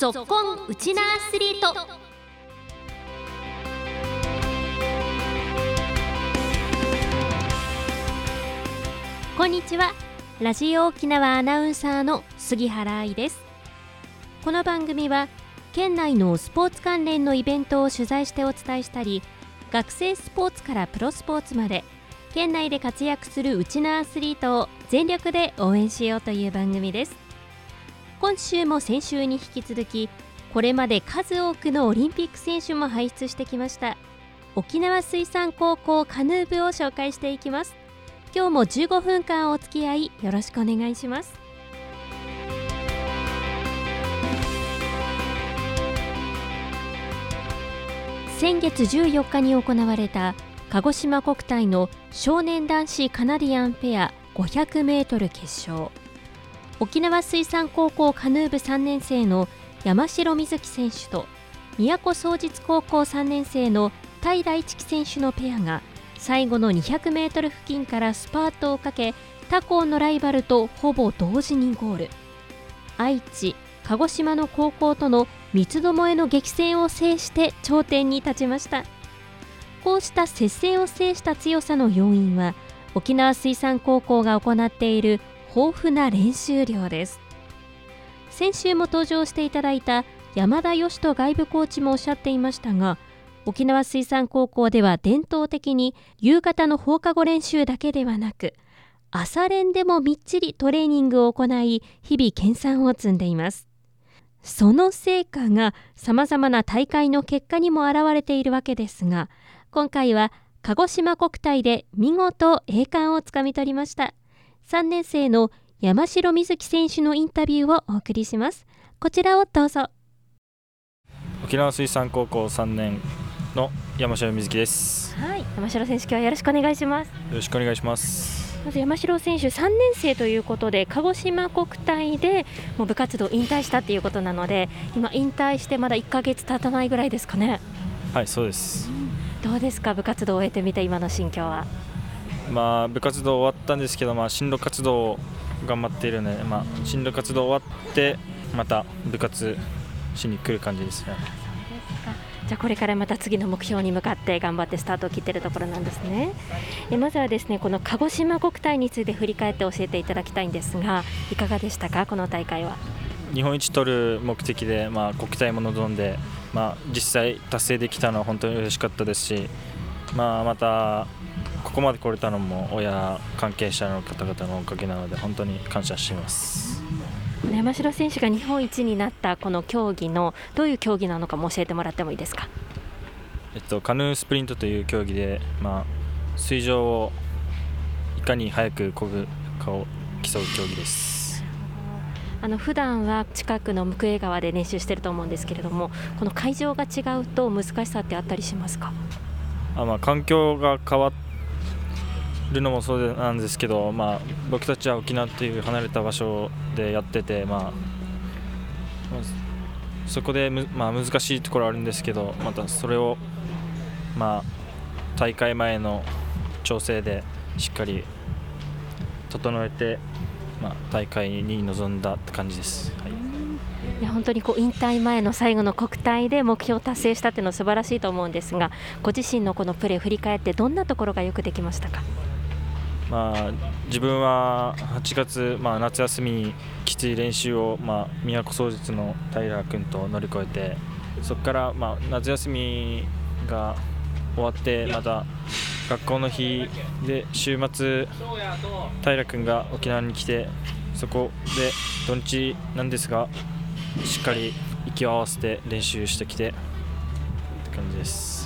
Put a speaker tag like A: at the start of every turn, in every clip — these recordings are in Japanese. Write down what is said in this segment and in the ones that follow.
A: ぞっこんウチナアスリート。こんにちは。ラジオ沖縄アナウンサーの杉原愛です。この番組は県内のスポーツ関連のイベントを取材してお伝えしたり学生スポーツからプロスポーツまで県内で活躍するうちのアスリートを全力で応援しようという番組です。今週も先週に引き続きこれまで数多くのオリンピック選手も輩出してきました。沖縄水産高校カヌー部を紹介していきます。今日も15分間お付き合いよろしくお願いします。先月14日に行われた鹿児島国体の少年男子カナディアンペア 500m 決勝。沖縄水産高校カヌー部3年生の山城瑞希選手と宮古総実高校3年生の平一樹選手のペアが最後の 200m 付近からスパートをかけ他校のライバルとほぼ同時にゴール。愛知鹿児島の高校との三つどもえの激戦を制して頂点に立ちました。こうした接戦を制した強さの要因は沖縄水産高校が行っている豊富な練習量です。先週も登場していただいた山田義人外部コーチもおっしゃっていましたが沖縄水産高校では伝統的に夕方の放課後練習だけではなく朝練でもみっちりトレーニングを行い日々研鑽を積んでいます。その成果がさまざまな大会の結果にも表れているわけですが今回は鹿児島国体で見事栄冠をつかみ取りました。3年生の山城瑞希選手のインタビューをお送りします。こちらをどうぞ。
B: 沖縄水産高校3年の山城瑞希です。
A: はい山城選手今日はよろしくお願いします。よ
B: ろしくお願いします。
A: まず山城選手3年生ということで鹿児島国体でもう部活動引退したっていうことなので今引退してまだ1か月経たないぐらいですかね。
B: はいそうです、
A: うん、どうですか部活動を終えてみて今の心境は
B: まあ部活動終わったんですけどまあ進路活動頑張っているのでまあ進路活動終わってまた部活しに来る感じですね。
A: じゃあこれからまた次の目標に向かって頑張ってスタートを切っているところなんですね。えまずはですねこの鹿児島国体について振り返って教えていただきたいんですがいかがでしたか？この大会は。
B: 日本一取る目的で、まあ、国体も望んで、まあ、実際達成できたのは本当に嬉しかったですし、まあ、またここまで来れたのも親関係者の方々のおかげなので本当に感謝しています。
A: 山城選手が日本一になったこの競技のどういう競技なのかも教えてもらってもいいですか、
B: えっと、カヌースプリントという競技で、まあ、水上をいかに速く漕ぐかを競う競技です。
A: あの普段は近くの向江川で練習していると思うんですけれどもこの会場が違うと難しさってあったりしますか？
B: あ、まあ、環境が変わっるのもそうなんですけど、まあ、僕たちは沖縄という離れた場所でやってて、まあ、そこでまあ、難しいところあるんですけどまたそれを、まあ、大会前の調整でしっかり整えて、まあ、大会に臨んだって感じです。はい
A: いや本当にこう引退前の最後の国体で目標を達成したっていうのは素晴らしいと思うんですがご自身のこのプレー振り返ってどんなところがよくできましたか？
B: まあ、自分は8月、まあ、夏休みにきつい練習を、まあ、宮古総実の平君と乗り越えてそこから、まあ、夏休みが終わってまた学校の日で週末平君が沖縄に来てそこで土日なんですがしっかり息を合わせて練習してきてって感じです。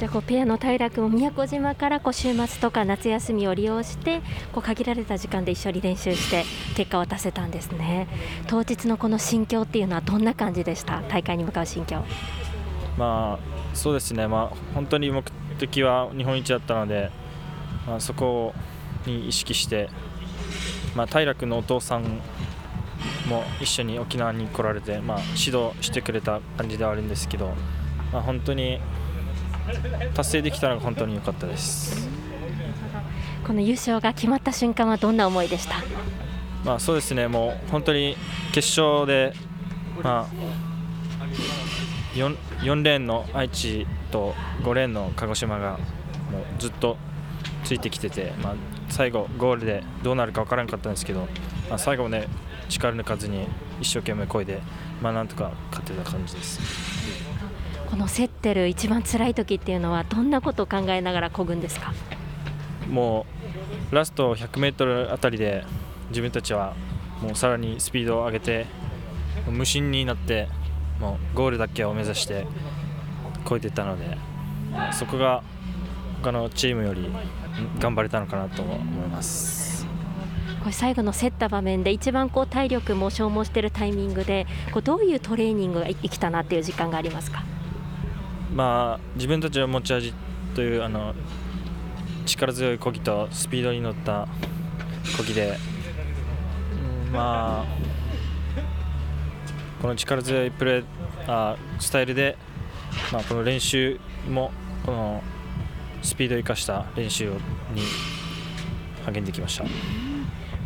A: じゃあこうペアの平君も宮古島からこう週末とか夏休みを利用してこう限られた時間で一緒に練習して結果を出せたんですね。当日のこの心境っていうのはどんな感じでした？大会に向かう心境。
B: まあそうですね。まあ本当に目的は日本一だったので、まあ、そこに意識して、まあ、平君のお父さんも一緒に沖縄に来られて、まあ、指導してくれた感じではあるんですけど、まあ、本当に達成できたのが本当に良かったです。
A: この優勝が決まった瞬間はどんな思いでした？
B: まあ、そうですね。もう本当に決勝でまあ、4, 4レーンの愛知と5レーンの鹿児島がもうずっとついてきてて、まあ、最後、ゴールでどうなるか分からなかったんですけど、まあ、最後ね力抜かずに一生懸命こいで、まあ、なんとか勝てた感じです。
A: この競ってる一番辛い時っていうのはどんなことを考えながらこぐんですか？
B: もうラスト 100m あたりで自分たちはもうさらにスピードを上げて無心になってもうゴールだけを目指して超えていったのでそこが他のチームより頑張れたのかなと思います。
A: これ最後の競った場面で一番こう体力も消耗しているタイミングでこうどういうトレーニングが生きたなっていう時間がありますか、
B: まあ、自分たちの持ち味というあの力強いこぎとスピードに乗ったこぎで、うん、まあこの力強いプレーあスタイルで、まあ、この練習もこのスピードを生かした練習に励んできました。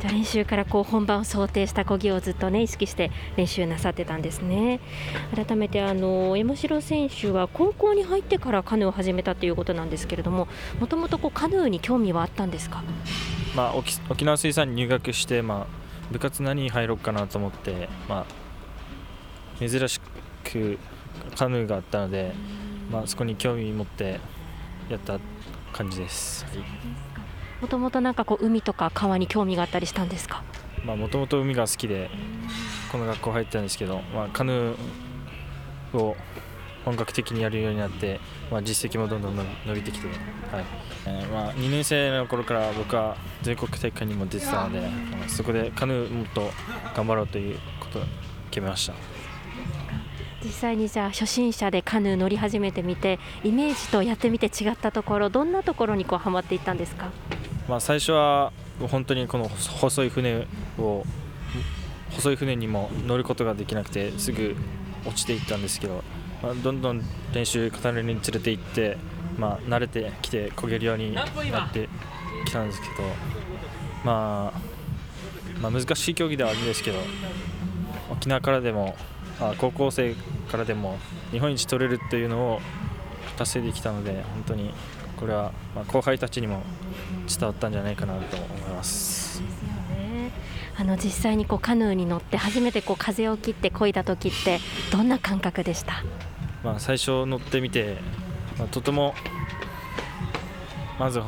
A: 練習からこう本番を想定した漕ぎをずっとね意識して練習なさってたんですね。改めてあの山城選手は高校に入ってからカヌーを始めたということなんですけれどももともとカヌーに興味はあったんですか、
B: まあ、沖縄水産に入学して、まあ、部活何に入ろうかなと思って、まあ、珍しくカヌーがあったので、まあ、そこに興味持ってやった感じです。
A: もともとなんかこう海とか川に興味があったりしたんですか？
B: もともと海が好きでこの学校入ったんですけど、まあ、カヌーを本格的にやるようになって、まあ、実績もどんどん伸びてきて、はい。えー、まあ、2年生の頃から僕は全国大会にも出てたので、まあ、そこでカヌーもっと頑張ろうということを決めました。
A: 実際にじゃあ初心者でカヌー乗り始めてみてイメージとやってみて違ったところどんなところにこうはまっていったんですか、
B: まあ、最初は本当にこの細い船を細い船にも乗ることができなくてすぐ落ちていったんですけど、まあ、どんどん練習重ねるにつれていって、まあ、慣れてきて焦げるようになってきたんですけど、まあ、まあ難しい競技ではあるんですけど沖縄からでもあ高校生からでも日本一取れるっていうのを達成できたので本当にこれはま後輩たちにも伝わったんじゃないかなと思います。
A: あの実際にこうカヌーに乗って初めてこう風を切って漕いだ時ってどんな感覚でした、
B: まあ、最初乗ってみて、まあ、とてもまず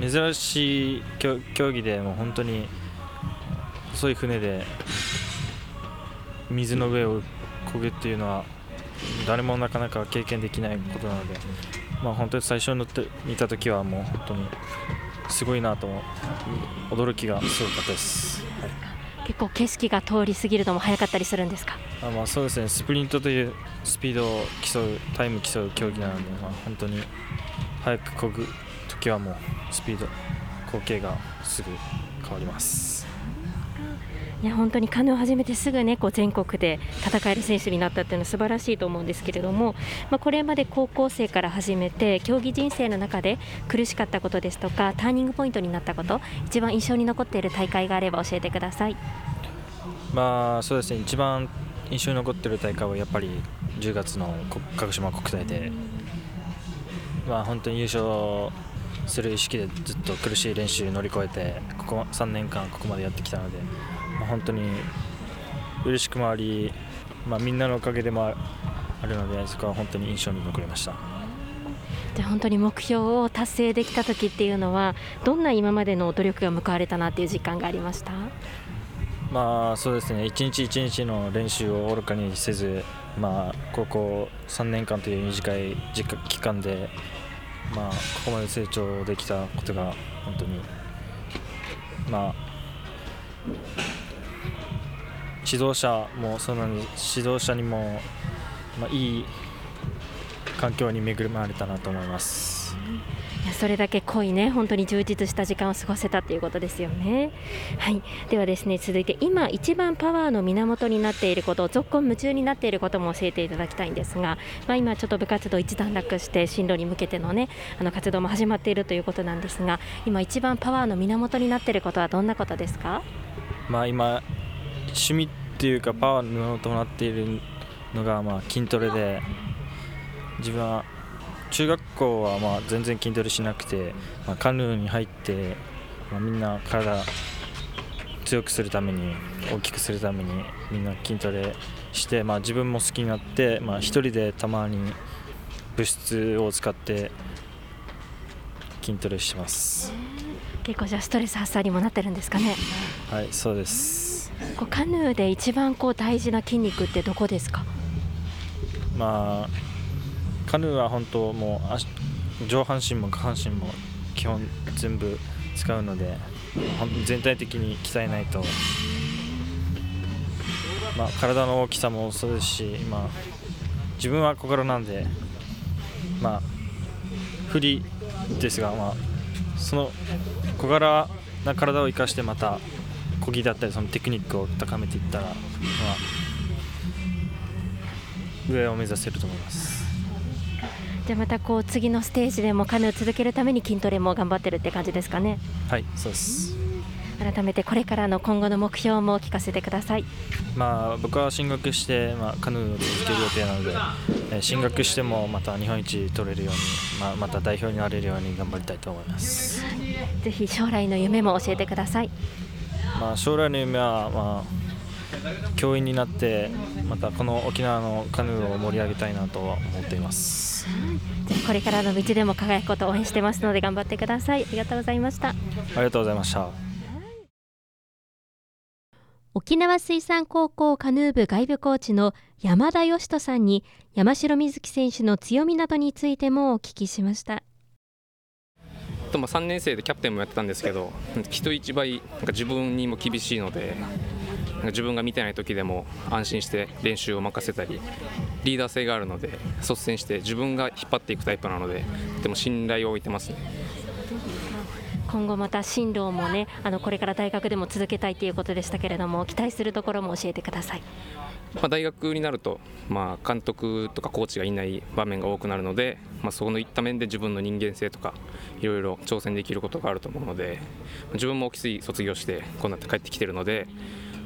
B: 珍しい競技でもう本当に細い船で水の上を漕ぐっていうのは誰もなかなか経験できないことなので、まあ、本当に最初に乗って見た時はもう本当にすごいなと驚きがすごかったです、はい、
A: 結構景色が通り過ぎるのも早かったりするんですか？
B: あまあそうですね。スプリントというスピードを競うタイム競う競技なので、まあ、本当に早く漕ぐ時はもうスピード光景がすぐ変わります
A: いや本当にカヌーを始めてすぐねこう全国で戦える選手になったっいうのは素晴らしいと思うんですけれども、まあ、これまで高校生から始めて競技人生の中で苦しかったことですとかターニングポイントになったこと一番印象に残っている大会があれば教えてください。
B: まあそうですね一番印象に残っている大会はやっぱり10月の鹿児島国体で、まあ、本当に優勝する意識でずっと苦しい練習乗り越えてここ3年間ここまでやってきたのでまあ、本当に嬉しくもあり、まあ、みんなのおかげでもあるのでそこは本当に印象に残りました。
A: じゃ本当に目標を達成できた時っていうのはどんな今までの努力が報われたなっていう実感がありました？
B: まあそうですね。一日一日の練習を愚かにせず、まあ、高校3年間という短い期間で、まあ、ここまで成長できたことが本当に、まあ、指導者もその指導者にも、まあ、いい環境に恵まれたなと思います。
A: それだけ濃いね本当に充実した時間を過ごせたということですよね。はいではですね続いて今一番パワーの源になっていること続婚夢中になっていることも教えていただきたいんですが、まあ、今ちょっと部活動一段落して進路に向けてのねあの活動も始まっているということなんですが今一番パワーの源になっていることはどんなことですか？
B: まあ今趣味っていうかパワーの源となっているのがまあ筋トレで自分は中学校はまあ全然筋トレしなくて、まあ、カヌーに入って、まあ、みんな体強くするために大きくするためにみんな筋トレして、まあ、自分も好きになって、まあ、1人でたまに物質を使って筋トレしてます。
A: 結構じゃあストレス発散にもなってるんですかね？
B: はいそうです。
A: こうカヌーで一番こう大事な筋肉ってどこですか？
B: まあカヌーは本当もう上半身も下半身も基本全部使うので全体的に鍛えないと、まあ、体の大きさもそうですし、まあ、自分は小柄なんで、まあ、振りですが、まあ、その小柄な体を生かしてまた漕ぎだったりそのテクニックを高めていったら、まあ、上を目指せると思います。
A: じゃあまたこう次のステージでもカヌーを続けるために筋トレも頑張ってるって感じですかね。
B: はいそうです。
A: 改めてこれからの今後の目標も聞かせてください。
B: まあ僕は進学して、まあ、カヌーを続ける予定なので、えー、進学してもまた日本一取れるように、まあ、また代表になれるように頑張りたいと思います。
A: ぜひ将来の夢も教えてください。
B: まあ将来の夢はまあ教員になってまたこの沖縄のカヌーを盛り上げたいなとは思っています。
A: これからの道でも輝くことを応援してますので頑張ってください。ありがとうございました。あ
B: りがとうございました。
A: 沖縄水産高校カヌー部外部コーチの山田義人さんに山城瑞希選手の強みなどについてもお聞きしました。
C: とま3年生でキャプテンもやってたんですけど人一倍なんか自分にも厳しいので自分が見てない時でも安心して練習を任せたりリーダー性があるので率先して自分が引っ張っていくタイプなのでとても信頼を置いてますね。
A: 今後また進路もねあのこれから大学でも続けたいということでしたけれども期待するところも教えてください。
C: まあ、大学になると、まあ、監督とかコーチがいない場面が多くなるので、まあ、そういった面で自分の人間性とかいろいろ挑戦できることがあると思うので自分も沖水卒業してこうなって帰ってきてるので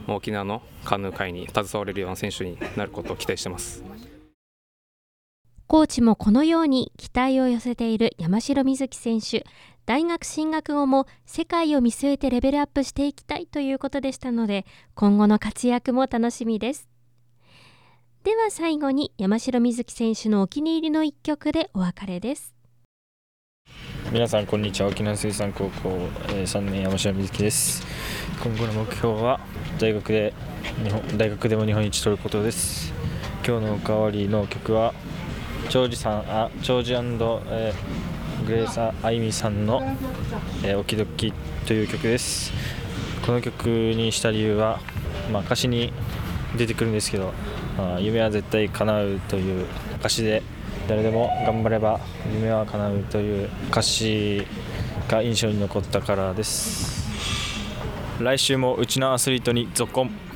C: 沖縄のカヌー界に携われるような選手になることを期待してます。
A: コーチもこのように期待を寄せている山城瑞希選手大学進学後も世界を見据えてレベルアップしていきたいということでしたので今後の活躍も楽しみです。では最後に山城瑞希選手のお気に入りの一曲でお別れです。
B: 皆さんこんにちは。沖縄水産高校、えー、3年山城瑞希です。今後の目標は大学で日本大学でも日本一取ることです。今日のおかわりの曲は長寿さんあ長寿、えー、グレーサーあいみさんの「えー、おきどき」という曲です。この曲にした理由は、まあ、歌詞に出てくるんですけど、まあ、夢は絶対叶うという歌詞で誰でも頑張れば夢は叶うという歌詞が印象に残ったからです。来週もうちのアスリートに続行。